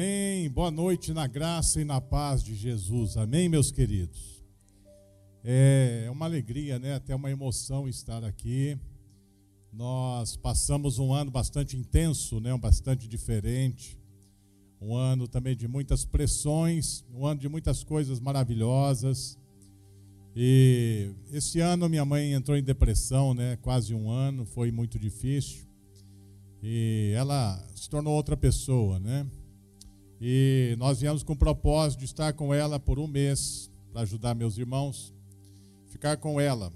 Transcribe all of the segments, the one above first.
Amém. Boa noite na graça e na paz de Jesus. Amém, meus queridos. É uma alegria, né? Até uma emoção estar aqui. Nós passamos um ano bastante intenso, né? Bastante diferente. Um ano também de muitas pressões, um ano de muitas coisas maravilhosas. E esse ano minha mãe entrou em depressão, né? Quase um ano, foi muito difícil. E ela se tornou outra pessoa, né? E nós viemos com o propósito de estar com ela por um mês, para ajudar meus irmãos, ficar com ela.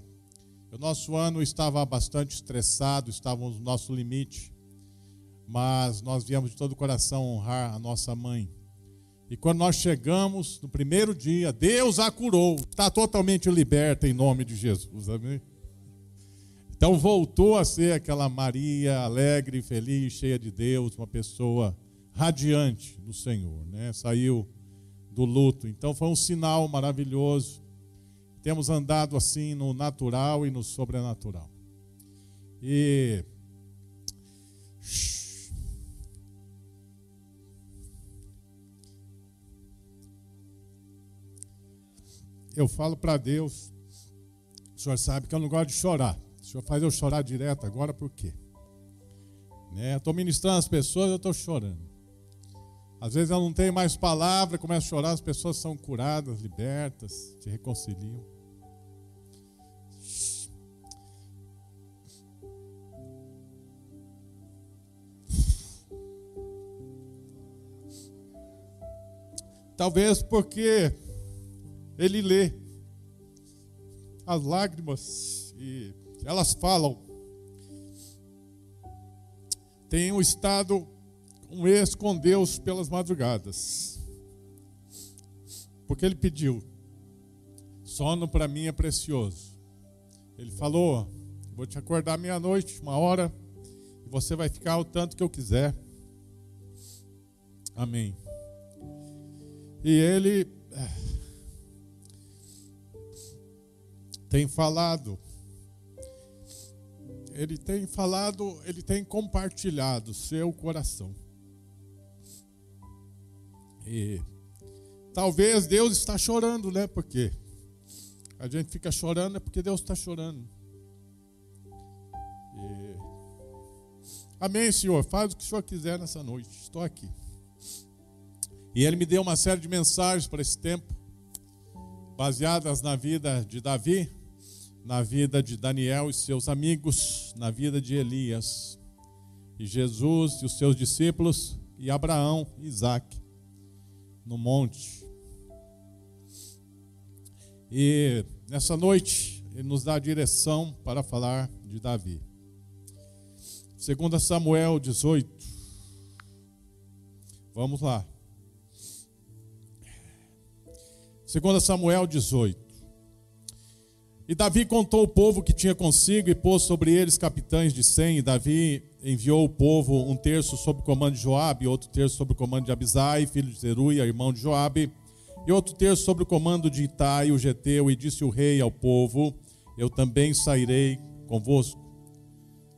O nosso ano estava bastante estressado, estávamos no nosso limite, mas nós viemos de todo o coração honrar a nossa mãe. E quando nós chegamos, no primeiro dia, Deus a curou, está totalmente liberta em nome de Jesus, amém? Então voltou a ser aquela Maria alegre, feliz, cheia de Deus, uma pessoa radiante do Senhor, né? Saiu do luto. Então foi um sinal maravilhoso. Temos andado assim no natural e no sobrenatural. E eu falo para Deus, o senhor sabe que eu não gosto de chorar. O senhor faz eu chorar direto agora por quê? Né? Estou ministrando as pessoas, eu estou chorando. Às vezes eu não tenho mais palavra, começo a chorar, as pessoas são curadas, libertas, se reconciliam. Talvez porque ele lê as lágrimas e elas falam. Tenho estado um ex com Deus pelas madrugadas. Porque ele pediu. Sono para mim é precioso. Ele falou: Vou te acordar meia-noite, uma hora, e você vai ficar o tanto que eu quiser. Amém. E ele eh, tem falado ele tem falado, ele tem compartilhado seu coração. E talvez Deus está chorando, né? Porque a gente fica chorando é porque Deus está chorando. E... Amém, Senhor. Faz o que o Senhor quiser nessa noite. Estou aqui. E Ele me deu uma série de mensagens para esse tempo, baseadas na vida de Davi, na vida de Daniel e seus amigos, na vida de Elias, e Jesus e os seus discípulos, e Abraão e Isaac no monte. E nessa noite ele nos dá a direção para falar de Davi. Segundo Samuel 18. Vamos lá. Segundo Samuel 18. E Davi contou o povo que tinha consigo e pôs sobre eles capitães de cem. E Davi enviou o povo um terço sob o comando de Joabe, outro terço sob o comando de Abisai, filho de Zeruia, irmão de Joabe, e outro terço sob o comando de Itai, o geteu, e disse o rei ao povo: Eu também sairei convosco.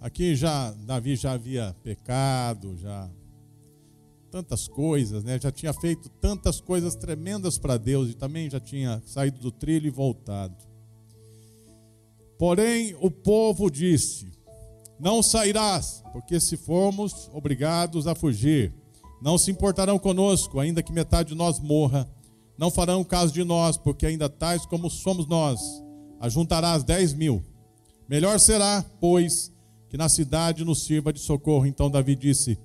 Aqui já Davi já havia pecado, já tantas coisas, né? Já tinha feito tantas coisas tremendas para Deus e também já tinha saído do trilho e voltado. Porém, o povo disse: Não sairás, porque se formos obrigados a fugir, não se importarão conosco, ainda que metade de nós morra. Não farão caso de nós, porque ainda tais como somos nós. Ajuntarás dez mil. Melhor será, pois, que na cidade nos sirva de socorro. Então Davi disse: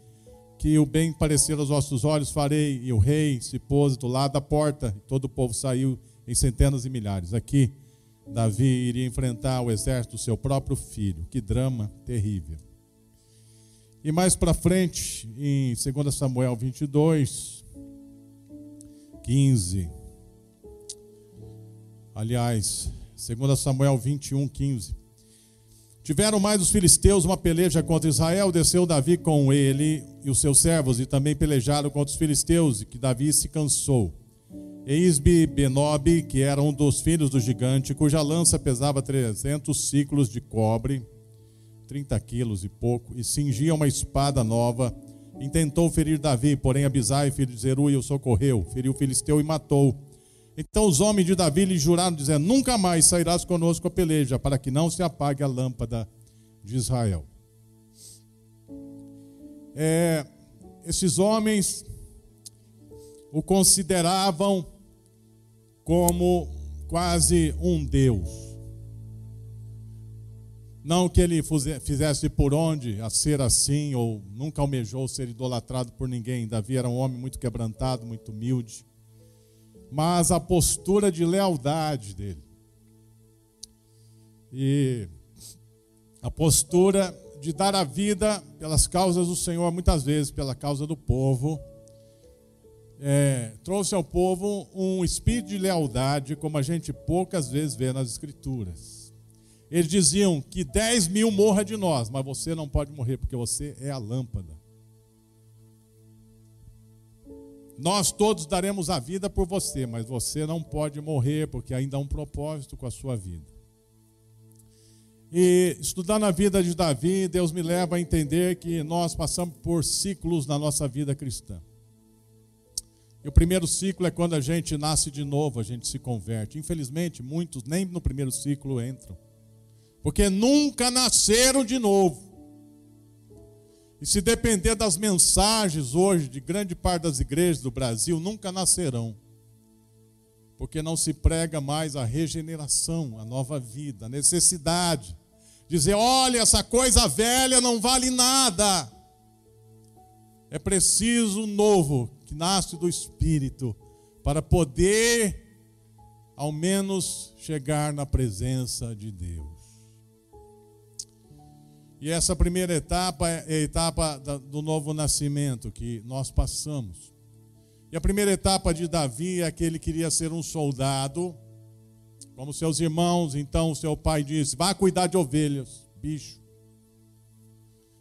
Que o bem parecer aos vossos olhos farei. E o rei se pôs do lado da porta, e todo o povo saiu em centenas e milhares. Aqui Davi iria enfrentar o exército do seu próprio filho. Que drama terrível. E mais para frente, em 2 Samuel 22, 15. Aliás, 2 Samuel 21, 15. Tiveram mais os filisteus uma peleja contra Israel, desceu Davi com ele e os seus servos, e também pelejaram contra os filisteus, e que Davi se cansou. Eisbe Benob, que era um dos filhos do gigante, cuja lança pesava 300 ciclos de cobre, 30 quilos e pouco, e cingia uma espada nova, intentou ferir Davi, porém Abisai, filho de Zeruia, o socorreu, feriu o filisteu e matou. Então os homens de Davi lhe juraram, dizendo: Nunca mais sairás conosco a peleja, para que não se apague a lâmpada de Israel. É, esses homens o consideravam como quase um Deus. Não que ele fizesse por onde a ser assim, ou nunca almejou ser idolatrado por ninguém. Davi era um homem muito quebrantado, muito humilde. Mas a postura de lealdade dele. E a postura de dar a vida pelas causas do Senhor, muitas vezes pela causa do povo, é, trouxe ao povo um espírito de lealdade, como a gente poucas vezes vê nas Escrituras. Eles diziam que 10 mil morra de nós, mas você não pode morrer, porque você é a lâmpada. Nós todos daremos a vida por você, mas você não pode morrer, porque ainda há um propósito com a sua vida. E estudando a vida de Davi, Deus me leva a entender que nós passamos por ciclos na nossa vida cristã. E o primeiro ciclo é quando a gente nasce de novo, a gente se converte. Infelizmente, muitos nem no primeiro ciclo entram, porque nunca nasceram de novo. E se depender das mensagens hoje de grande parte das igrejas do Brasil, nunca nascerão. Porque não se prega mais a regeneração, a nova vida, a necessidade dizer: olha, essa coisa velha não vale nada. É preciso novo que nasce do Espírito para poder, ao menos, chegar na presença de Deus. E essa primeira etapa é a etapa do novo nascimento que nós passamos. E a primeira etapa de Davi é que ele queria ser um soldado como seus irmãos, então seu pai disse: vá cuidar de ovelhas, bicho.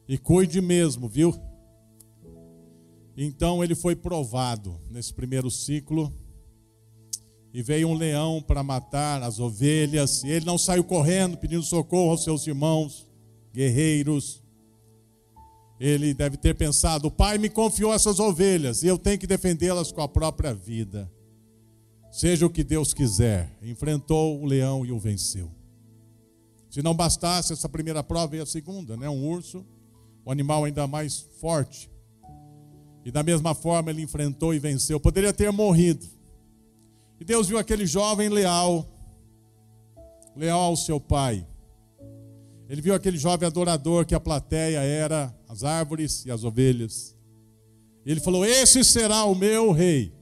E cuide mesmo, viu? Então ele foi provado nesse primeiro ciclo. E veio um leão para matar as ovelhas. E ele não saiu correndo pedindo socorro aos seus irmãos, guerreiros. Ele deve ter pensado: o pai me confiou essas ovelhas e eu tenho que defendê-las com a própria vida. Seja o que Deus quiser. Enfrentou o leão e o venceu. Se não bastasse essa primeira prova, veio a segunda, né? Um urso, um animal ainda mais forte. E da mesma forma ele enfrentou e venceu. Poderia ter morrido. E Deus viu aquele jovem leal, leal ao seu pai. Ele viu aquele jovem adorador que a plateia era as árvores e as ovelhas. E ele falou: Esse será o meu rei.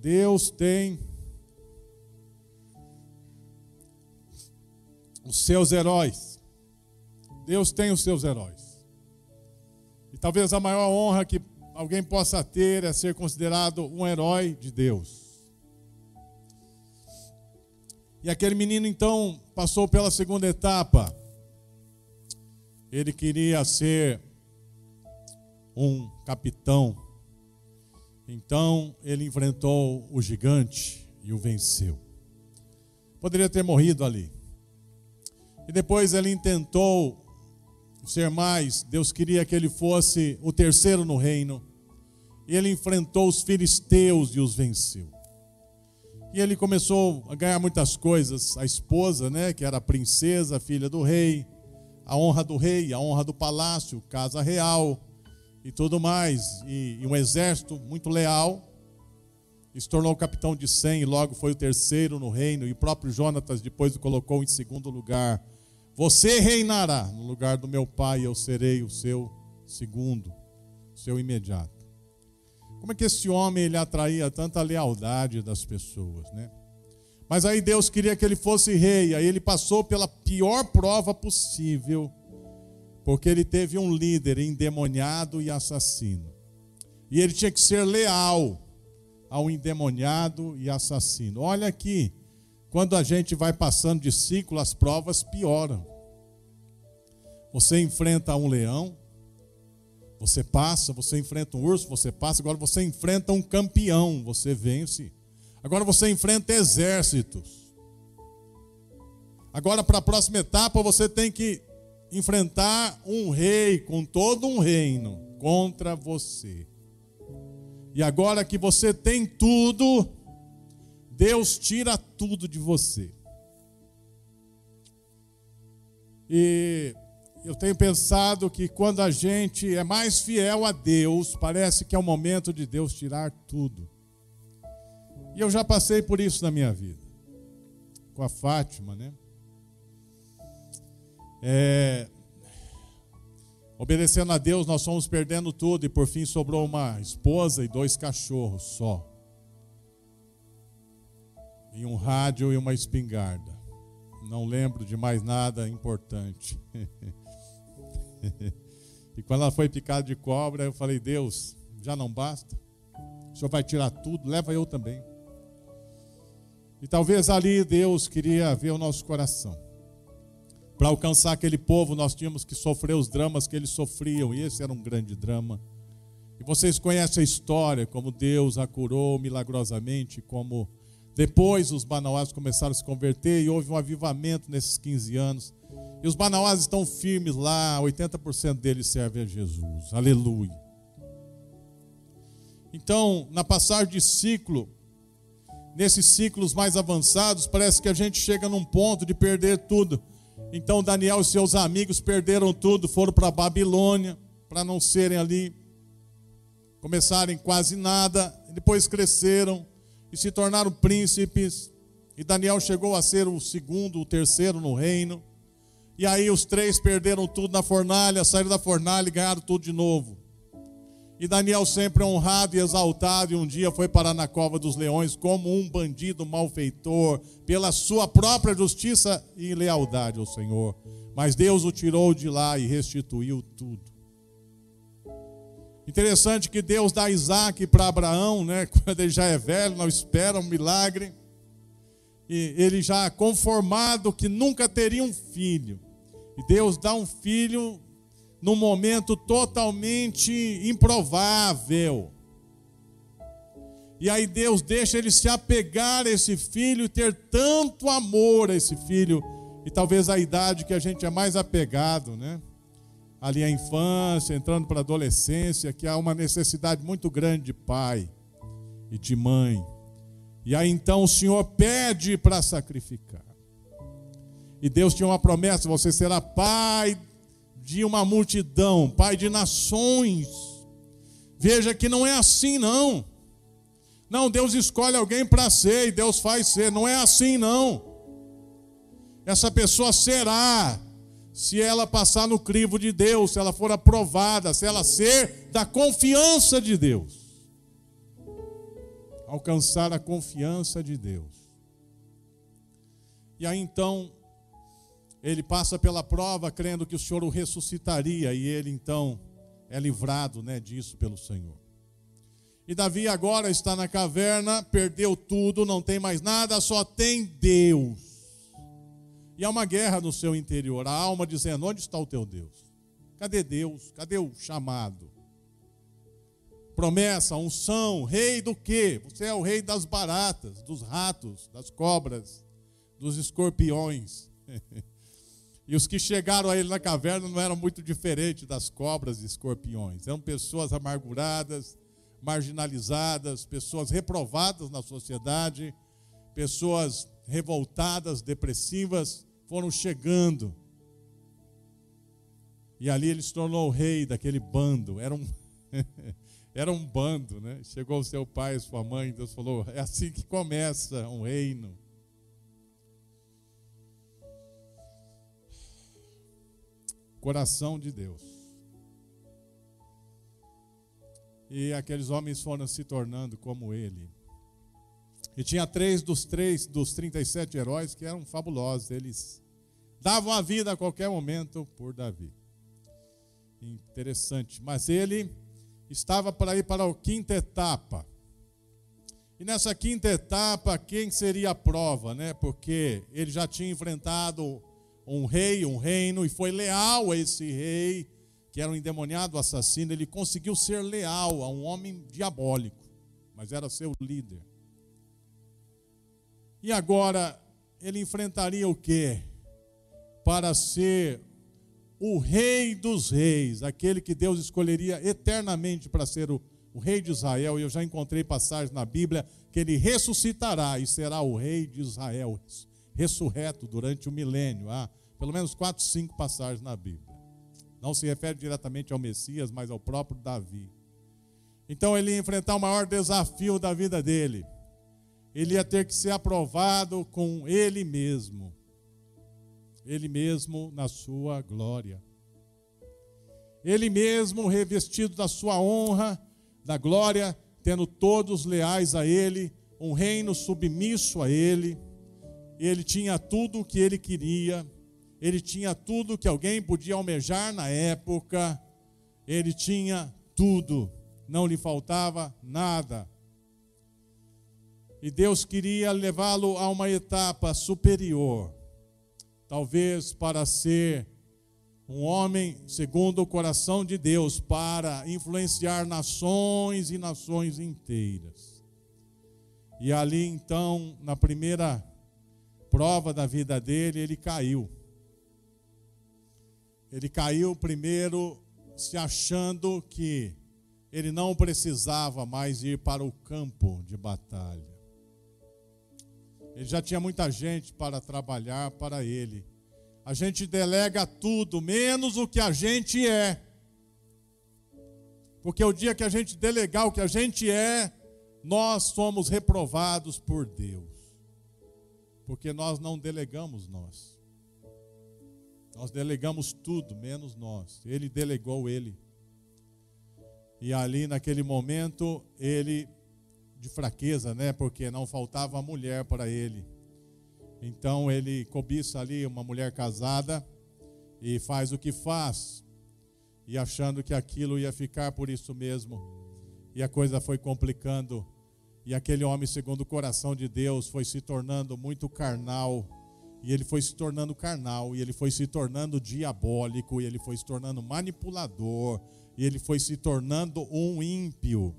Deus tem os seus heróis. Deus tem os seus heróis. E talvez a maior honra que alguém possa ter é ser considerado um herói de Deus. E aquele menino então passou pela segunda etapa. Ele queria ser um capitão então ele enfrentou o gigante e o venceu. Poderia ter morrido ali. E depois ele tentou ser mais. Deus queria que ele fosse o terceiro no reino. E ele enfrentou os filisteus e os venceu. E ele começou a ganhar muitas coisas. A esposa, né, que era a princesa, filha do rei, a honra do rei, a honra do palácio, casa real e tudo mais, e, e um exército muito leal, e se tornou capitão de 100 e logo foi o terceiro no reino, e o próprio Jonatas depois o colocou em segundo lugar. Você reinará no lugar do meu pai, eu serei o seu segundo, o seu imediato. Como é que esse homem ele atraía tanta lealdade das pessoas, né? Mas aí Deus queria que ele fosse rei, aí ele passou pela pior prova possível porque ele teve um líder endemoniado e assassino. E ele tinha que ser leal ao endemoniado e assassino. Olha aqui, quando a gente vai passando de ciclo, as provas pioram. Você enfrenta um leão, você passa, você enfrenta um urso, você passa, agora você enfrenta um campeão, você vence. Agora você enfrenta exércitos. Agora, para a próxima etapa, você tem que enfrentar um rei com todo um reino contra você. E agora que você tem tudo, Deus tira tudo de você. E eu tenho pensado que quando a gente é mais fiel a Deus, parece que é o momento de Deus tirar tudo. E eu já passei por isso na minha vida. Com a Fátima, né? É, obedecendo a Deus, nós fomos perdendo tudo e por fim sobrou uma esposa e dois cachorros só. E um rádio e uma espingarda. Não lembro de mais nada importante. e quando ela foi picada de cobra, eu falei: Deus, já não basta? O Senhor vai tirar tudo, leva eu também. E talvez ali Deus queria ver o nosso coração. Para alcançar aquele povo, nós tínhamos que sofrer os dramas que eles sofriam, e esse era um grande drama. E vocês conhecem a história, como Deus a curou milagrosamente, como depois os banauás começaram a se converter e houve um avivamento nesses 15 anos. E os banauás estão firmes lá, 80% deles servem a Jesus. Aleluia. Então, na passagem de ciclo, nesses ciclos mais avançados, parece que a gente chega num ponto de perder tudo. Então, Daniel e seus amigos perderam tudo, foram para Babilônia, para não serem ali, começarem quase nada, depois cresceram e se tornaram príncipes. E Daniel chegou a ser o segundo, o terceiro no reino. E aí os três perderam tudo na fornalha, saíram da fornalha e ganharam tudo de novo. E Daniel sempre honrado e exaltado, e um dia foi parar na cova dos leões como um bandido malfeitor, pela sua própria justiça e lealdade ao Senhor. Mas Deus o tirou de lá e restituiu tudo. Interessante que Deus dá Isaac para Abraão, né? Quando ele já é velho, não espera um milagre. E ele já conformado que nunca teria um filho. E Deus dá um filho num momento totalmente improvável. E aí Deus deixa ele se apegar a esse filho e ter tanto amor a esse filho. E talvez a idade que a gente é mais apegado, né? Ali a infância, entrando para a adolescência, que há uma necessidade muito grande de pai e de mãe. E aí então o Senhor pede para sacrificar. E Deus tinha uma promessa: você será pai de uma multidão, pai de nações. Veja que não é assim, não. Não, Deus escolhe alguém para ser e Deus faz ser. Não é assim, não. Essa pessoa será se ela passar no crivo de Deus, se ela for aprovada, se ela ser da confiança de Deus. Alcançar a confiança de Deus. E aí então, ele passa pela prova crendo que o Senhor o ressuscitaria, e ele então é livrado né, disso pelo Senhor. E Davi agora está na caverna, perdeu tudo, não tem mais nada, só tem Deus. E há uma guerra no seu interior, a alma dizendo: onde está o teu Deus? Cadê Deus? Cadê o chamado? Promessa, unção, rei do quê? Você é o rei das baratas, dos ratos, das cobras, dos escorpiões. e os que chegaram a ele na caverna não eram muito diferentes das cobras e escorpiões. Eram pessoas amarguradas, marginalizadas, pessoas reprovadas na sociedade, pessoas revoltadas, depressivas, foram chegando. E ali ele se tornou o rei daquele bando. Era um, era um bando, né? Chegou o seu pai, sua mãe, Deus falou: é assim que começa um reino. Coração de Deus. E aqueles homens foram se tornando como ele. E tinha três dos três dos 37 heróis que eram fabulosos. Eles davam a vida a qualquer momento por Davi. Interessante. Mas ele estava para ir para a quinta etapa. E nessa quinta etapa, quem seria a prova, né? Porque ele já tinha enfrentado um rei, um reino, e foi leal a esse rei, que era um endemoniado assassino. Ele conseguiu ser leal a um homem diabólico, mas era seu líder. E agora ele enfrentaria o quê? para ser o Rei dos Reis, aquele que Deus escolheria eternamente para ser o, o Rei de Israel. E eu já encontrei passagens na Bíblia que ele ressuscitará e será o Rei de Israel, ressurreto durante o milênio. Há pelo menos quatro, cinco passagens na Bíblia. Não se refere diretamente ao Messias, mas ao próprio Davi. Então ele ia enfrentar o maior desafio da vida dele. Ele ia ter que ser aprovado com ele mesmo. Ele mesmo na sua glória. Ele mesmo revestido da sua honra, da glória, tendo todos leais a ele, um reino submisso a ele. Ele tinha tudo o que ele queria, ele tinha tudo que alguém podia almejar na época, ele tinha tudo não lhe faltava nada. E Deus queria levá-lo a uma etapa superior, talvez para ser um homem segundo o coração de Deus, para influenciar nações e nações inteiras. E ali então, na primeira prova da vida dele, ele caiu. Ele caiu primeiro se achando que ele não precisava mais ir para o campo de batalha. Ele já tinha muita gente para trabalhar para ele. A gente delega tudo, menos o que a gente é. Porque o dia que a gente delegar o que a gente é, nós somos reprovados por Deus. Porque nós não delegamos nós. Nós delegamos tudo, menos nós. Ele delegou ele. E ali naquele momento, ele de fraqueza, né? Porque não faltava mulher para ele. Então ele cobiça ali uma mulher casada e faz o que faz, e achando que aquilo ia ficar por isso mesmo. E a coisa foi complicando. E aquele homem, segundo o coração de Deus, foi se tornando muito carnal. E ele foi se tornando carnal, e ele foi se tornando diabólico, e ele foi se tornando manipulador, e ele foi se tornando um ímpio.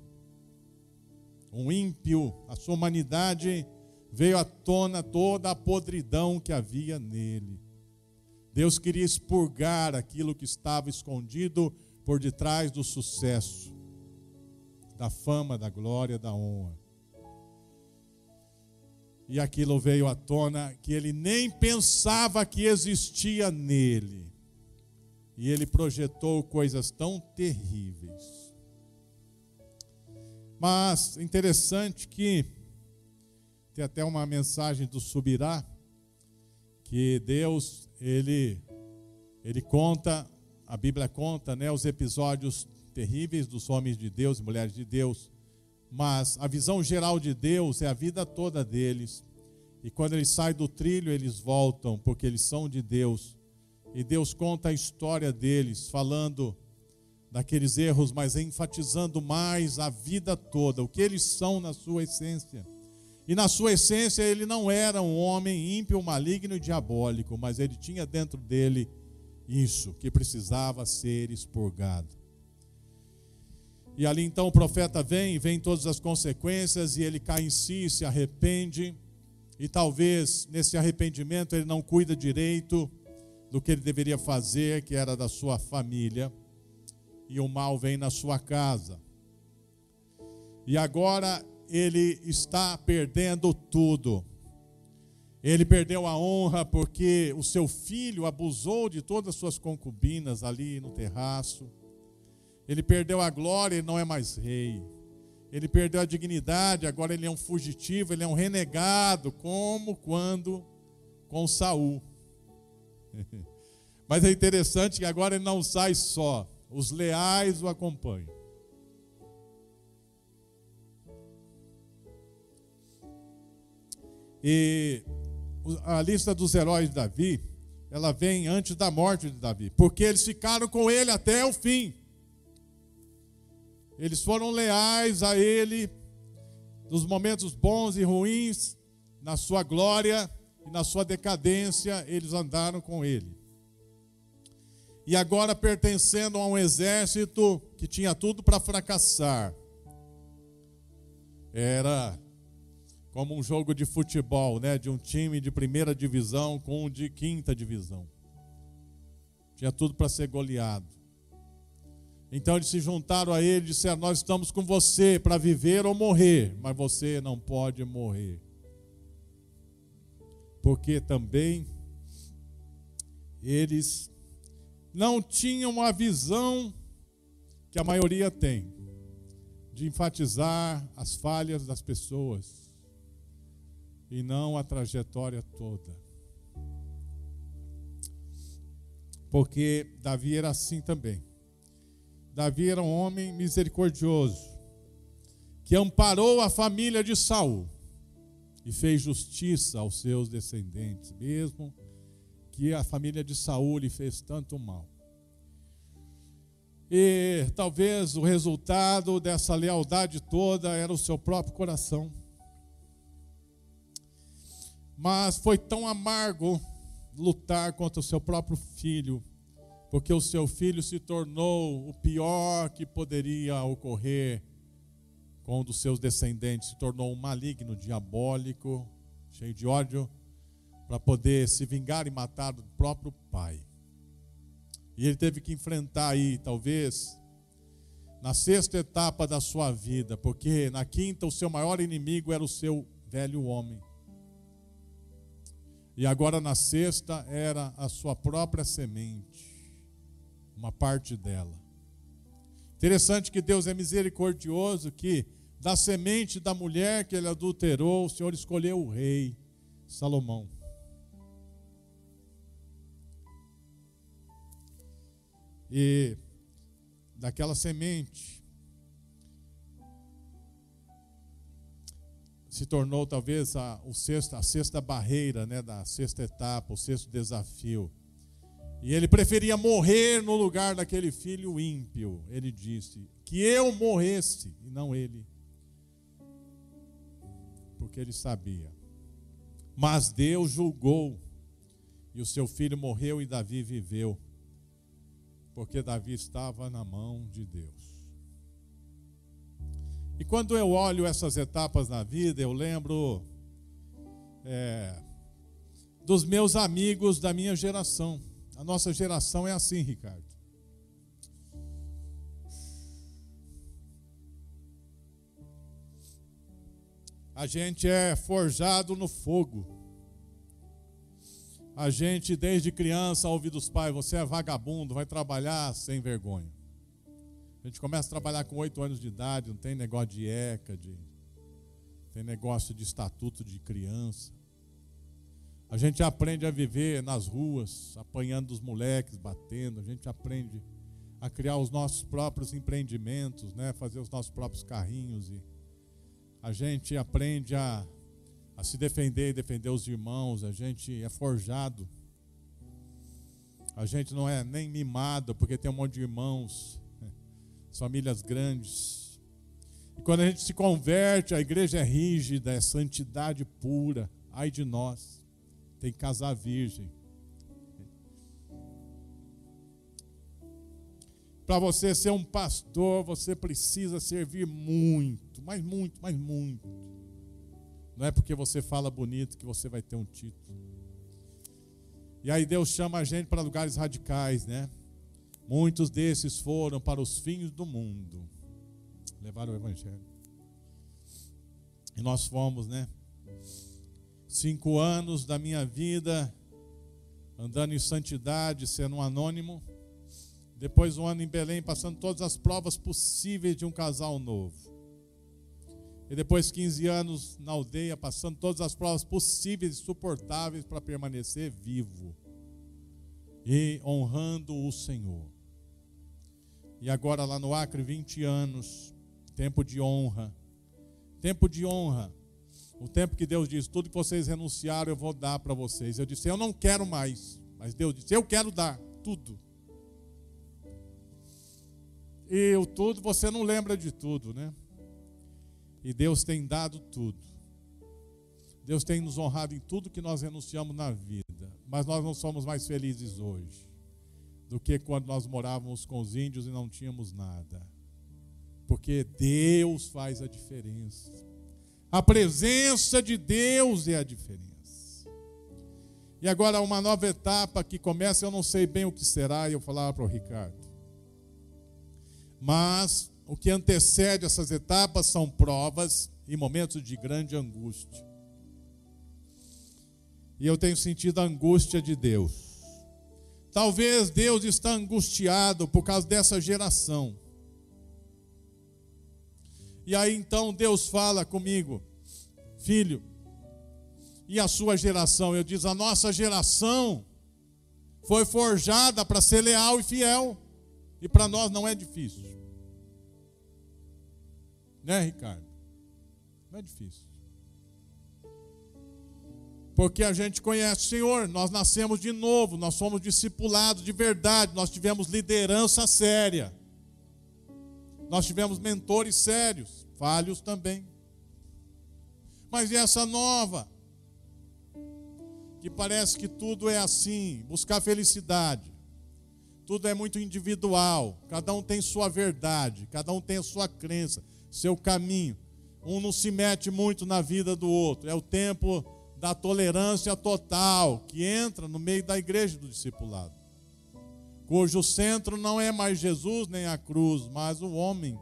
Um ímpio, a sua humanidade veio à tona toda a podridão que havia nele. Deus queria expurgar aquilo que estava escondido por detrás do sucesso, da fama, da glória, da honra. E aquilo veio à tona que ele nem pensava que existia nele. E ele projetou coisas tão terríveis. Mas interessante que tem até uma mensagem do Subirá que Deus ele ele conta, a Bíblia conta, né, os episódios terríveis dos homens de Deus e mulheres de Deus, mas a visão geral de Deus é a vida toda deles. E quando eles saem do trilho, eles voltam, porque eles são de Deus. E Deus conta a história deles, falando daqueles erros, mas enfatizando mais a vida toda, o que eles são na sua essência. E na sua essência ele não era um homem ímpio, maligno e diabólico, mas ele tinha dentro dele isso, que precisava ser expurgado. E ali então o profeta vem, vem todas as consequências, e ele cai em si, se arrepende, e talvez nesse arrependimento ele não cuida direito do que ele deveria fazer, que era da sua família, e o mal vem na sua casa. E agora ele está perdendo tudo. Ele perdeu a honra porque o seu filho abusou de todas as suas concubinas ali no terraço. Ele perdeu a glória, ele não é mais rei. Ele perdeu a dignidade, agora ele é um fugitivo, ele é um renegado, como quando com Saul. Mas é interessante que agora ele não sai só, os leais o acompanham. E a lista dos heróis de Davi, ela vem antes da morte de Davi, porque eles ficaram com ele até o fim. Eles foram leais a ele nos momentos bons e ruins, na sua glória e na sua decadência, eles andaram com ele. E agora pertencendo a um exército que tinha tudo para fracassar. Era como um jogo de futebol, né, de um time de primeira divisão com um de quinta divisão. tinha tudo para ser goleado. Então eles se juntaram a ele e disseram: Nós estamos com você para viver ou morrer, mas você não pode morrer. Porque também eles não tinham a visão que a maioria tem de enfatizar as falhas das pessoas e não a trajetória toda. Porque Davi era assim também. Davi era um homem misericordioso, que amparou a família de Saul e fez justiça aos seus descendentes, mesmo que a família de Saul lhe fez tanto mal. E talvez o resultado dessa lealdade toda era o seu próprio coração. Mas foi tão amargo lutar contra o seu próprio filho porque o seu filho se tornou o pior que poderia ocorrer com um dos seus descendentes, se tornou um maligno, diabólico, cheio de ódio, para poder se vingar e matar o próprio pai. E ele teve que enfrentar aí, talvez, na sexta etapa da sua vida, porque na quinta o seu maior inimigo era o seu velho homem. E agora na sexta era a sua própria semente uma parte dela. Interessante que Deus é misericordioso, que da semente da mulher que ele adulterou, o Senhor escolheu o rei Salomão. E daquela semente se tornou talvez a, o sexto, a sexta barreira, né, da sexta etapa, o sexto desafio e ele preferia morrer no lugar daquele filho ímpio. Ele disse: Que eu morresse e não ele. Porque ele sabia. Mas Deus julgou. E o seu filho morreu e Davi viveu. Porque Davi estava na mão de Deus. E quando eu olho essas etapas na vida, eu lembro é, dos meus amigos da minha geração. A nossa geração é assim, Ricardo. A gente é forjado no fogo. A gente, desde criança, ouve dos pais: você é vagabundo, vai trabalhar sem vergonha. A gente começa a trabalhar com oito anos de idade, não tem negócio de ECA, de, tem negócio de estatuto de criança. A gente aprende a viver nas ruas, apanhando os moleques, batendo. A gente aprende a criar os nossos próprios empreendimentos, né? fazer os nossos próprios carrinhos. E a gente aprende a, a se defender e defender os irmãos. A gente é forjado. A gente não é nem mimado, porque tem um monte de irmãos, famílias grandes. E quando a gente se converte, a igreja é rígida, é santidade pura. Ai de nós tem que casar virgem. Para você ser um pastor, você precisa servir muito, mas muito, mas muito. Não é porque você fala bonito que você vai ter um título. E aí Deus chama a gente para lugares radicais, né? Muitos desses foram para os fins do mundo. Levaram o evangelho. E nós fomos, né? cinco anos da minha vida andando em santidade, sendo um anônimo. Depois um ano em Belém, passando todas as provas possíveis de um casal novo. E depois 15 anos na aldeia, passando todas as provas possíveis e suportáveis para permanecer vivo e honrando o Senhor. E agora lá no Acre, 20 anos, tempo de honra. Tempo de honra. O tempo que Deus disse: tudo que vocês renunciaram, eu vou dar para vocês. Eu disse: eu não quero mais. Mas Deus disse: eu quero dar tudo. E o tudo, você não lembra de tudo, né? E Deus tem dado tudo. Deus tem nos honrado em tudo que nós renunciamos na vida. Mas nós não somos mais felizes hoje do que quando nós morávamos com os índios e não tínhamos nada. Porque Deus faz a diferença. A presença de Deus é a diferença. E agora uma nova etapa que começa, eu não sei bem o que será, e eu falava para o Ricardo. Mas o que antecede essas etapas são provas e momentos de grande angústia. E eu tenho sentido a angústia de Deus. Talvez Deus está angustiado por causa dessa geração. E aí então Deus fala comigo, filho, e a sua geração? Eu diz, a nossa geração foi forjada para ser leal e fiel. E para nós não é difícil. Né, Ricardo? Não é difícil. Porque a gente conhece o Senhor, nós nascemos de novo, nós somos discipulados de verdade, nós tivemos liderança séria. Nós tivemos mentores sérios, falhos também. Mas e essa nova? Que parece que tudo é assim, buscar felicidade. Tudo é muito individual, cada um tem sua verdade, cada um tem a sua crença, seu caminho. Um não se mete muito na vida do outro. É o tempo da tolerância total que entra no meio da igreja do discipulado, cujo centro não é mais Jesus nem a cruz, mas o homem.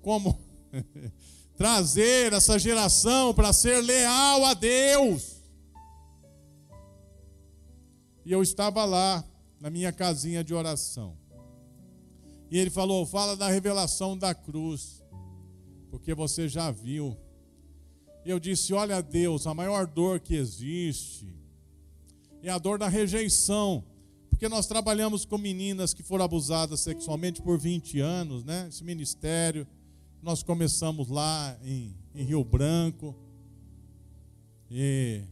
Como trazer essa geração para ser leal a Deus? E eu estava lá, na minha casinha de oração. E ele falou: fala da revelação da cruz, porque você já viu. E eu disse: olha, Deus, a maior dor que existe é a dor da rejeição. Porque nós trabalhamos com meninas que foram abusadas sexualmente por 20 anos, né? Esse ministério. Nós começamos lá em, em Rio Branco. E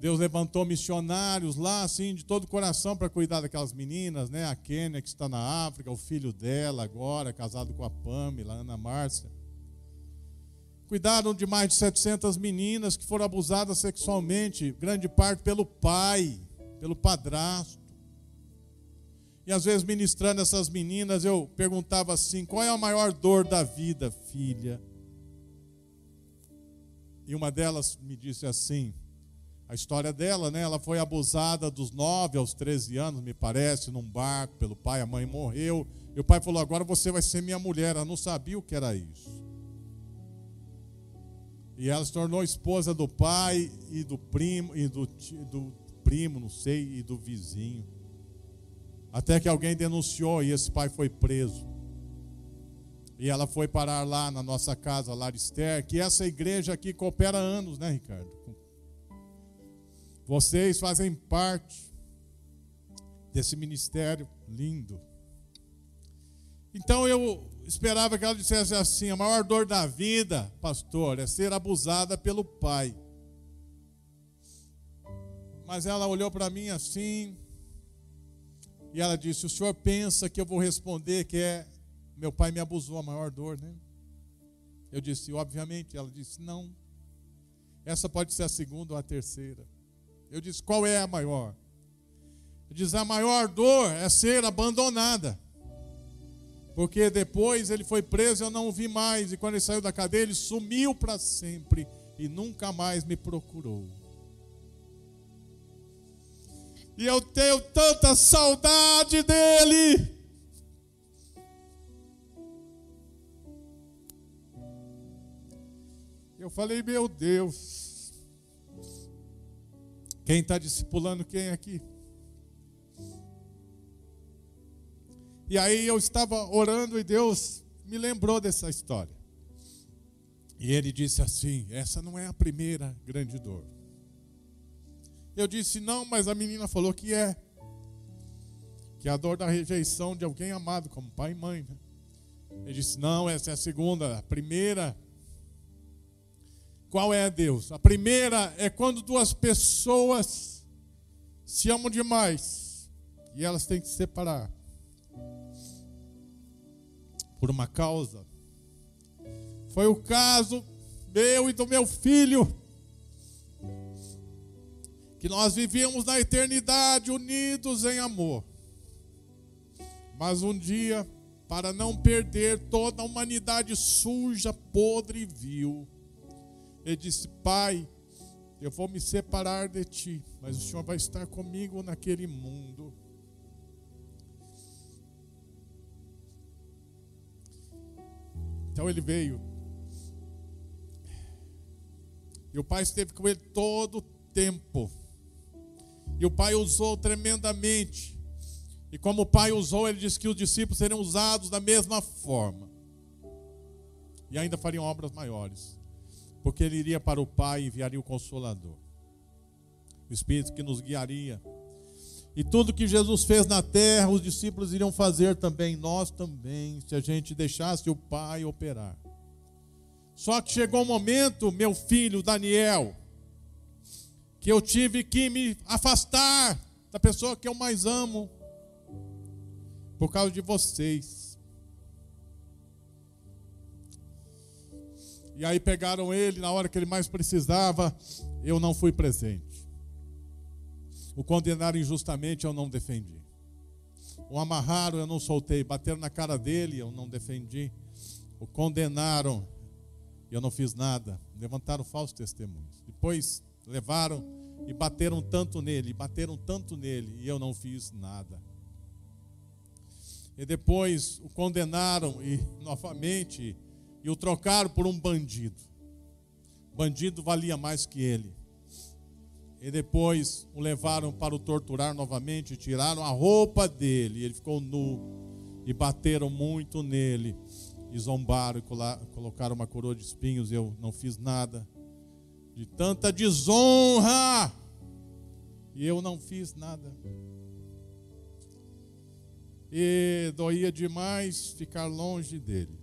Deus levantou missionários lá, assim, de todo o coração para cuidar daquelas meninas, né? A Kênia, que está na África, o filho dela agora, casado com a Pamela, Ana Márcia. Cuidaram de mais de 700 meninas que foram abusadas sexualmente, grande parte pelo pai, pelo padrasto. E às vezes, ministrando essas meninas, eu perguntava assim: qual é a maior dor da vida, filha? E uma delas me disse assim: a história dela, né? Ela foi abusada dos 9 aos 13 anos, me parece, num barco pelo pai, a mãe morreu. E o pai falou: "Agora você vai ser minha mulher". Ela não sabia o que era isso. E ela se tornou esposa do pai e do primo e do, do primo, não sei, e do vizinho. Até que alguém denunciou e esse pai foi preso. E ela foi parar lá na nossa casa, Larister, que essa igreja aqui coopera anos, né, Ricardo? Vocês fazem parte desse ministério lindo. Então eu esperava que ela dissesse assim: a maior dor da vida, pastor, é ser abusada pelo pai. Mas ela olhou para mim assim, e ela disse: O senhor pensa que eu vou responder que é meu pai me abusou, a maior dor, né? Eu disse: Obviamente. Ela disse: Não. Essa pode ser a segunda ou a terceira. Eu disse: qual é a maior? Ele diz: a maior dor é ser abandonada. Porque depois ele foi preso, eu não o vi mais. E quando ele saiu da cadeia, ele sumiu para sempre e nunca mais me procurou. E eu tenho tanta saudade dele. Eu falei, meu Deus. Quem está discipulando quem aqui? E aí eu estava orando e Deus me lembrou dessa história. E ele disse assim: essa não é a primeira grande dor. Eu disse: não, mas a menina falou que é. Que é a dor da rejeição de alguém amado, como pai e mãe. Né? Ele disse: não, essa é a segunda. A primeira qual é Deus? A primeira é quando duas pessoas se amam demais e elas têm que se separar por uma causa. Foi o caso meu e do meu filho, que nós vivíamos na eternidade unidos em amor. Mas um dia, para não perder toda a humanidade suja, podre e vil, ele disse: Pai, Eu vou me separar de ti, mas o Senhor vai estar comigo naquele mundo. Então ele veio. E o pai esteve com ele todo o tempo. E o pai usou tremendamente. E como o pai usou, ele disse que os discípulos seriam usados da mesma forma. E ainda fariam obras maiores. Porque ele iria para o pai e enviaria o consolador. O Espírito que nos guiaria. E tudo que Jesus fez na terra, os discípulos iriam fazer também, nós também, se a gente deixasse o Pai operar. Só que chegou um momento, meu filho Daniel, que eu tive que me afastar da pessoa que eu mais amo, por causa de vocês. E aí pegaram ele na hora que ele mais precisava, eu não fui presente. O condenaram injustamente, eu não defendi. O amarraram, eu não soltei. Bateram na cara dele, eu não defendi. O condenaram, eu não fiz nada. Levantaram falsos testemunhos. Depois levaram e bateram tanto nele, bateram tanto nele, e eu não fiz nada. E depois o condenaram e novamente e o trocaram por um bandido. O bandido valia mais que ele. E depois o levaram para o torturar novamente, tiraram a roupa dele, ele ficou nu. E bateram muito nele, e zombaram, e colocaram uma coroa de espinhos. Eu não fiz nada de tanta desonra, e eu não fiz nada. E doía demais ficar longe dele.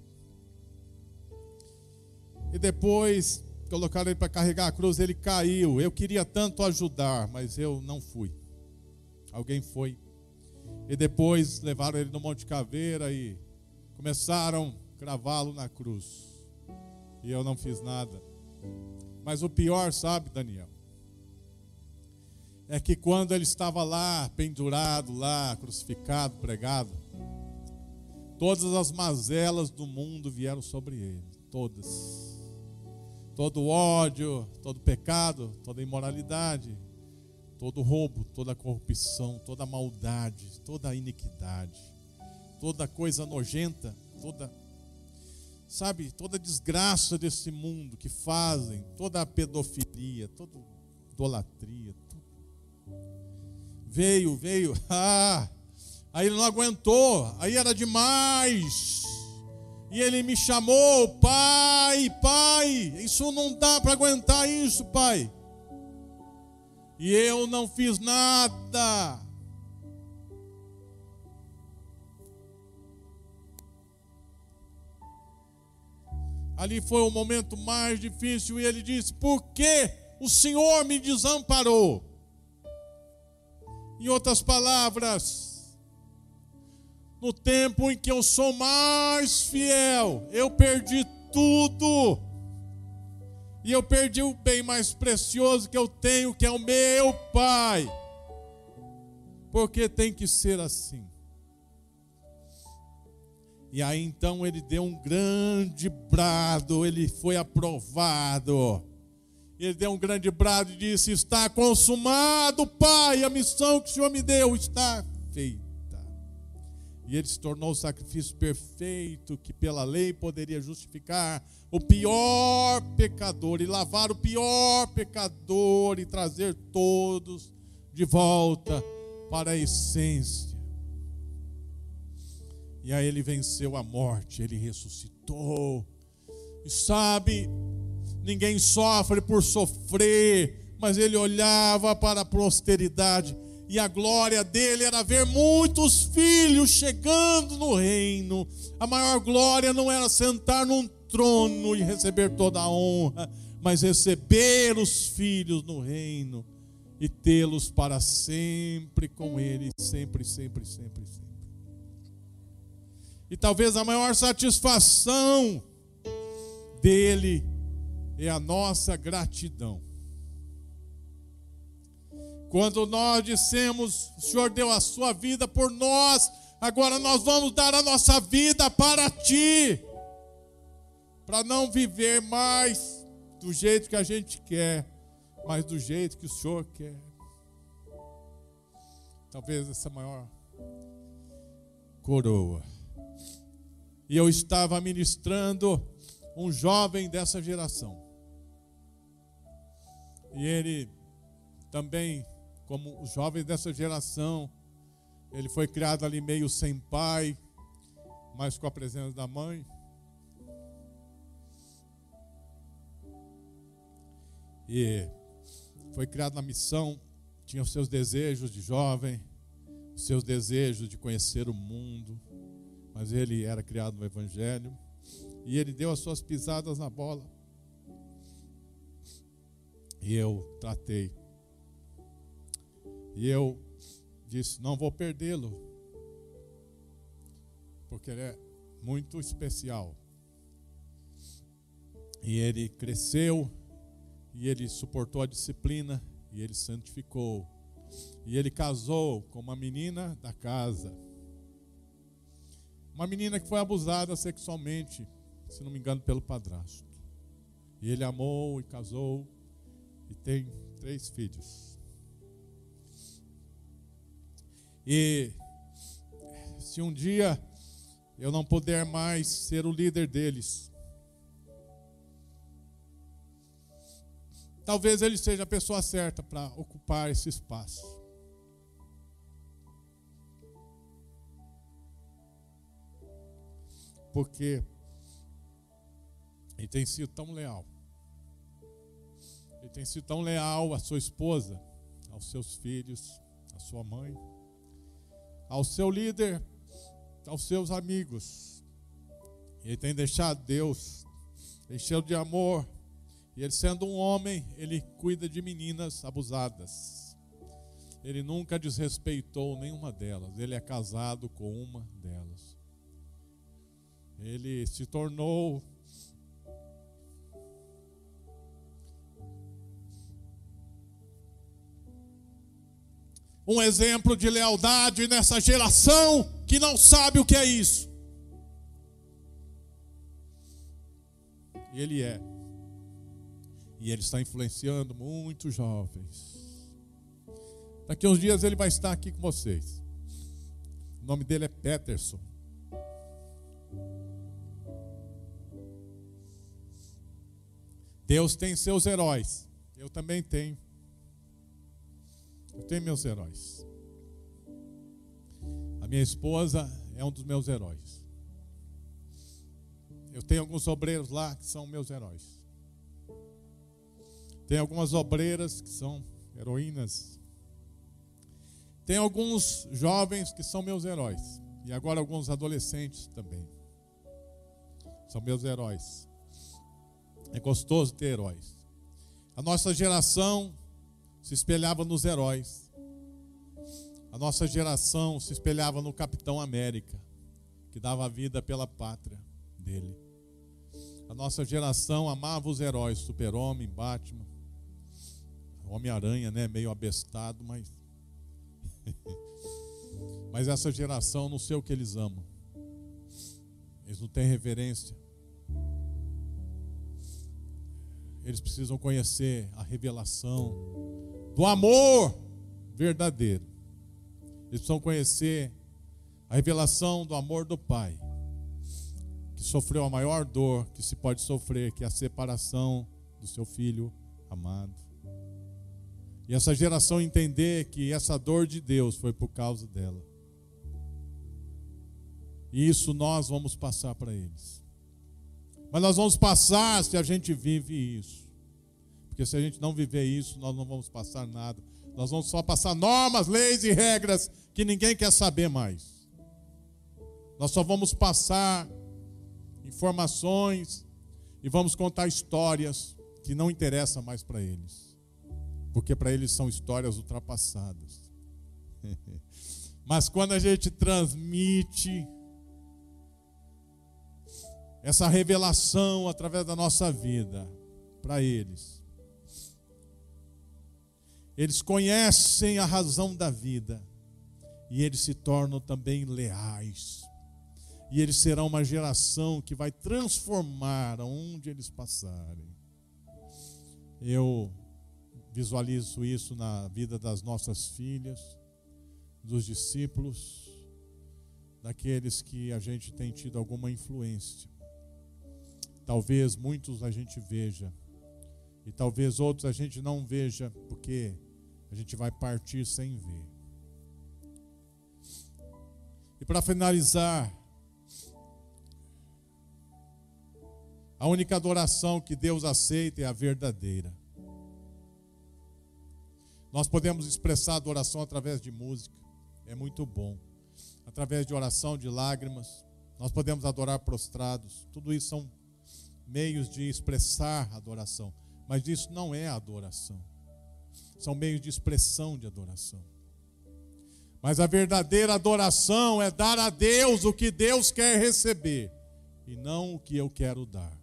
E depois colocaram ele para carregar a cruz, ele caiu. Eu queria tanto ajudar, mas eu não fui. Alguém foi. E depois levaram ele no Monte Caveira e começaram a cravá-lo na cruz. E eu não fiz nada. Mas o pior, sabe, Daniel? É que quando ele estava lá, pendurado, lá, crucificado, pregado, todas as mazelas do mundo vieram sobre ele. Todas todo ódio, todo pecado, toda imoralidade, todo roubo, toda corrupção, toda maldade, toda iniquidade, toda coisa nojenta, toda sabe, toda desgraça desse mundo que fazem, toda a pedofilia, toda idolatria, tudo. Veio, veio, ah, aí ele não aguentou, aí era demais. E ele me chamou, pai, pai, isso não dá para aguentar isso, pai. E eu não fiz nada. Ali foi o momento mais difícil e ele disse: Por que o Senhor me desamparou? Em outras palavras, no tempo em que eu sou mais fiel, eu perdi tudo. E eu perdi o bem mais precioso que eu tenho, que é o meu Pai. Porque tem que ser assim. E aí então ele deu um grande brado, ele foi aprovado. Ele deu um grande brado e disse: Está consumado, Pai, a missão que o Senhor me deu está feita. E ele se tornou o sacrifício perfeito que pela lei poderia justificar o pior pecador e lavar o pior pecador e trazer todos de volta para a essência. E aí ele venceu a morte, ele ressuscitou. E sabe, ninguém sofre por sofrer, mas ele olhava para a posteridade e a glória dele era ver muitos filhos chegando no reino. A maior glória não era sentar num trono e receber toda a honra, mas receber os filhos no reino e tê-los para sempre com ele, sempre, sempre, sempre, sempre. E talvez a maior satisfação dele é a nossa gratidão. Quando nós dissemos, o Senhor deu a sua vida por nós, agora nós vamos dar a nossa vida para ti, para não viver mais do jeito que a gente quer, mas do jeito que o Senhor quer. Talvez essa maior coroa. E eu estava ministrando um jovem dessa geração. E ele também, como os jovens dessa geração, ele foi criado ali meio sem pai, mas com a presença da mãe. E foi criado na missão, tinha os seus desejos de jovem, os seus desejos de conhecer o mundo, mas ele era criado no Evangelho e ele deu as suas pisadas na bola. E eu tratei. E eu disse: não vou perdê-lo, porque ele é muito especial. E ele cresceu, e ele suportou a disciplina, e ele santificou. E ele casou com uma menina da casa. Uma menina que foi abusada sexualmente, se não me engano, pelo padrasto. E ele amou e casou e tem três filhos. E se um dia eu não puder mais ser o líder deles, talvez ele seja a pessoa certa para ocupar esse espaço. Porque ele tem sido tão leal. Ele tem sido tão leal à sua esposa, aos seus filhos, à sua mãe ao seu líder, aos seus amigos. Ele tem deixado Deus encheu de amor. E ele sendo um homem, ele cuida de meninas abusadas. Ele nunca desrespeitou nenhuma delas. Ele é casado com uma delas. Ele se tornou um exemplo de lealdade nessa geração que não sabe o que é isso. Ele é. E ele está influenciando muitos jovens. Daqui uns dias ele vai estar aqui com vocês. O nome dele é Peterson. Deus tem seus heróis. Eu também tenho. Eu tenho meus heróis. A minha esposa é um dos meus heróis. Eu tenho alguns obreiros lá que são meus heróis. Tem algumas obreiras que são heroínas. Tem alguns jovens que são meus heróis. E agora alguns adolescentes também. São meus heróis. É gostoso ter heróis. A nossa geração se espelhava nos heróis. A nossa geração se espelhava no Capitão América, que dava a vida pela pátria dele. A nossa geração amava os heróis, Super-Homem, Batman, Homem-Aranha, né, meio abestado, mas Mas essa geração não sei o que eles amam. Eles não têm reverência. Eles precisam conhecer a revelação do amor verdadeiro. Eles precisam conhecer a revelação do amor do Pai, que sofreu a maior dor que se pode sofrer, que é a separação do seu filho amado. E essa geração entender que essa dor de Deus foi por causa dela. E isso nós vamos passar para eles. Mas nós vamos passar se a gente vive isso. Porque se a gente não viver isso, nós não vamos passar nada. Nós vamos só passar normas, leis e regras que ninguém quer saber mais. Nós só vamos passar informações e vamos contar histórias que não interessam mais para eles. Porque para eles são histórias ultrapassadas. Mas quando a gente transmite essa revelação através da nossa vida para eles, eles conhecem a razão da vida e eles se tornam também leais. E eles serão uma geração que vai transformar aonde eles passarem. Eu visualizo isso na vida das nossas filhas, dos discípulos, daqueles que a gente tem tido alguma influência. Talvez muitos a gente veja, e talvez outros a gente não veja, porque a gente vai partir sem ver. E para finalizar, a única adoração que Deus aceita é a verdadeira. Nós podemos expressar adoração através de música, é muito bom. Através de oração, de lágrimas, nós podemos adorar prostrados. Tudo isso são meios de expressar adoração, mas isso não é adoração. São meios de expressão de adoração. Mas a verdadeira adoração é dar a Deus o que Deus quer receber e não o que eu quero dar.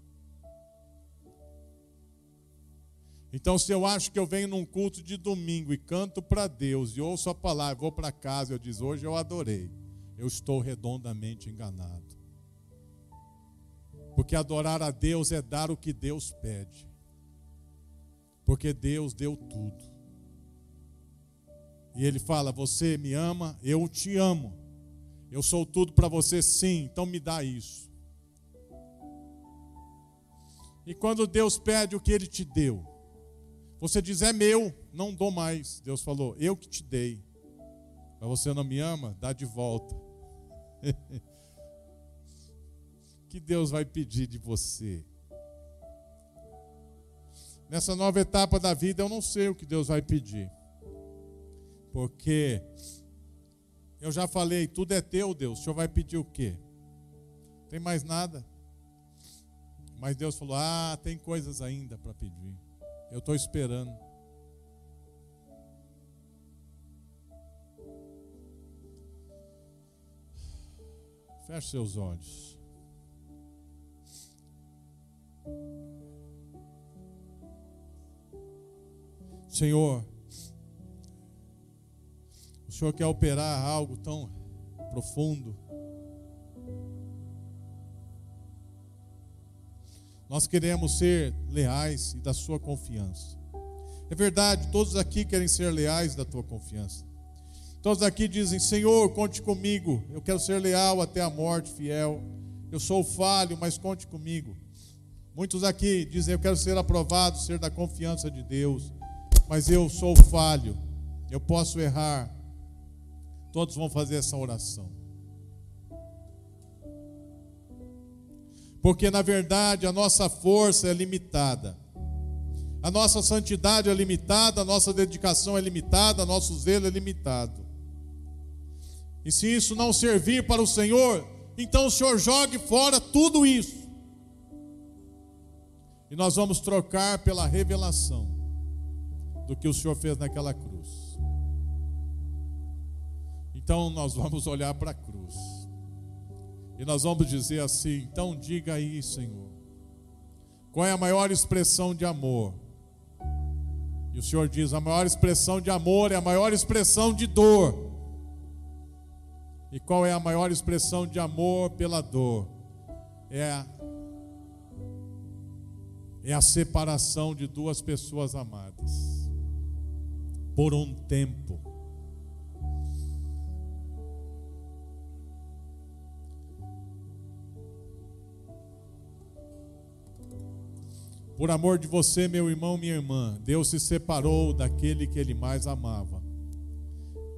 Então, se eu acho que eu venho num culto de domingo e canto para Deus e ouço a palavra, vou para casa eu diz hoje eu adorei, eu estou redondamente enganado. Porque adorar a Deus é dar o que Deus pede. Porque Deus deu tudo. E ele fala: Você me ama, eu te amo. Eu sou tudo para você, sim, então me dá isso. E quando Deus pede o que ele te deu, você diz: É meu, não dou mais. Deus falou: Eu que te dei. Mas você não me ama? Dá de volta. que Deus vai pedir de você? Nessa nova etapa da vida, eu não sei o que Deus vai pedir. Porque eu já falei, tudo é teu, Deus. O Senhor vai pedir o quê? Não tem mais nada. Mas Deus falou: Ah, tem coisas ainda para pedir. Eu estou esperando. Feche seus olhos. Senhor, o Senhor quer operar algo tão profundo. Nós queremos ser leais e da sua confiança. É verdade, todos aqui querem ser leais da tua confiança. Todos aqui dizem: Senhor, conte comigo. Eu quero ser leal até a morte, fiel. Eu sou falho, mas conte comigo. Muitos aqui dizem: Eu quero ser aprovado, ser da confiança de Deus. Mas eu sou falho. Eu posso errar. Todos vão fazer essa oração. Porque na verdade a nossa força é limitada. A nossa santidade é limitada, a nossa dedicação é limitada, nosso zelo é limitado. E se isso não servir para o Senhor, então o Senhor jogue fora tudo isso. E nós vamos trocar pela revelação do que o Senhor fez naquela cruz. Então nós vamos olhar para a cruz. E nós vamos dizer assim: então diga aí, Senhor, qual é a maior expressão de amor? E o Senhor diz: a maior expressão de amor é a maior expressão de dor. E qual é a maior expressão de amor pela dor? É a, é a separação de duas pessoas amadas por um tempo. Por amor de você, meu irmão, minha irmã, Deus se separou daquele que ele mais amava.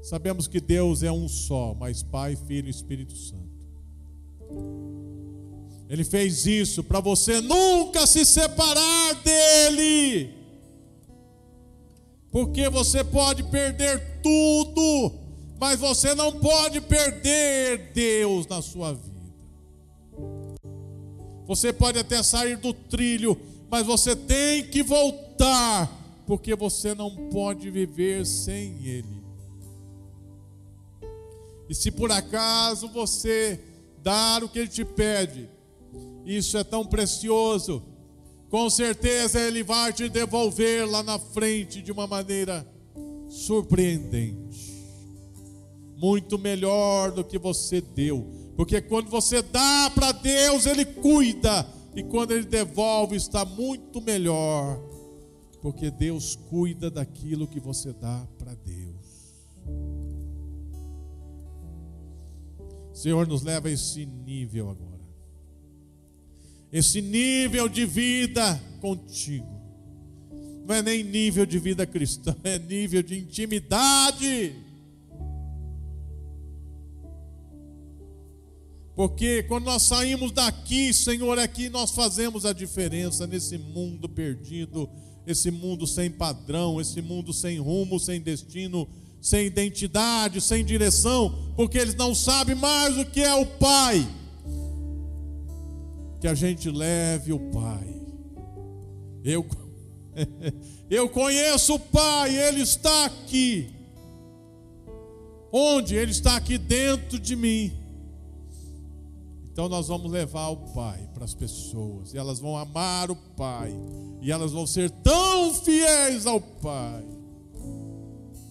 Sabemos que Deus é um só, mas Pai, Filho e Espírito Santo. Ele fez isso para você nunca se separar dele. Porque você pode perder tudo, mas você não pode perder Deus na sua vida. Você pode até sair do trilho, mas você tem que voltar, porque você não pode viver sem Ele. E se por acaso você dar o que Ele te pede, isso é tão precioso, com certeza Ele vai te devolver lá na frente de uma maneira surpreendente, muito melhor do que você deu, porque quando você dá para Deus, Ele cuida. E quando ele devolve está muito melhor, Porque Deus cuida daquilo que você dá para Deus. Senhor, nos leva a esse nível agora. Esse nível de vida contigo. Não é nem nível de vida cristã, é nível de intimidade. Porque quando nós saímos daqui, Senhor, é que nós fazemos a diferença nesse mundo perdido, esse mundo sem padrão, esse mundo sem rumo, sem destino, sem identidade, sem direção, porque eles não sabem mais o que é o Pai. Que a gente leve o Pai. Eu, eu conheço o Pai, Ele está aqui. Onde? Ele está aqui dentro de mim. Então nós vamos levar o Pai para as pessoas, e elas vão amar o Pai, e elas vão ser tão fiéis ao Pai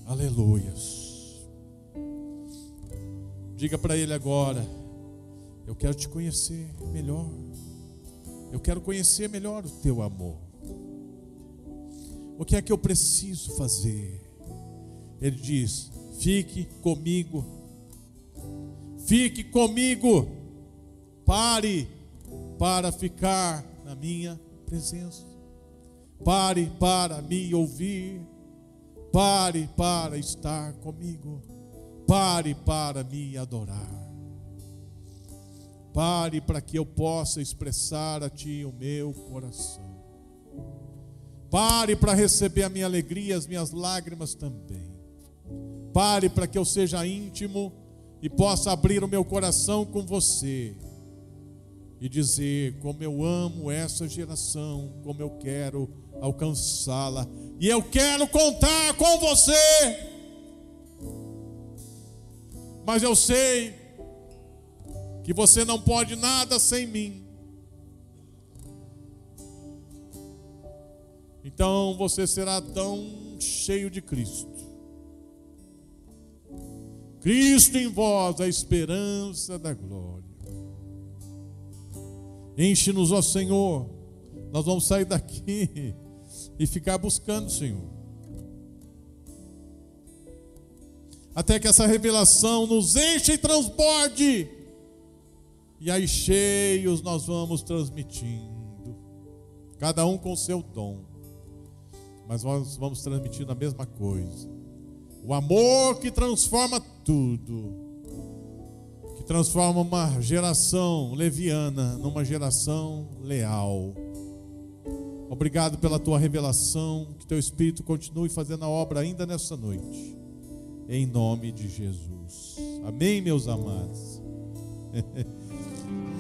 Aleluias. Diga para ele agora: Eu quero te conhecer melhor. Eu quero conhecer melhor o teu amor. O que é que eu preciso fazer? Ele diz: Fique comigo. Fique comigo. Pare para ficar na minha presença. Pare para me ouvir. Pare para estar comigo. Pare para me adorar. Pare para que eu possa expressar a Ti o meu coração. Pare para receber a minha alegria, as minhas lágrimas também. Pare para que eu seja íntimo e possa abrir o meu coração com você e dizer como eu amo essa geração, como eu quero alcançá-la. E eu quero contar com você. Mas eu sei que você não pode nada sem mim. Então você será tão cheio de Cristo. Cristo em vós, a esperança da glória. Enche-nos, ó Senhor. Nós vamos sair daqui e ficar buscando Senhor. Até que essa revelação nos enche e transborde. E aí, cheios, nós vamos transmitindo, cada um com seu dom, mas nós vamos transmitindo a mesma coisa. O amor que transforma tudo, que transforma uma geração leviana numa geração leal Obrigado pela tua revelação, que teu Espírito continue fazendo a obra ainda nessa noite, em nome de Jesus. Amém, meus amados.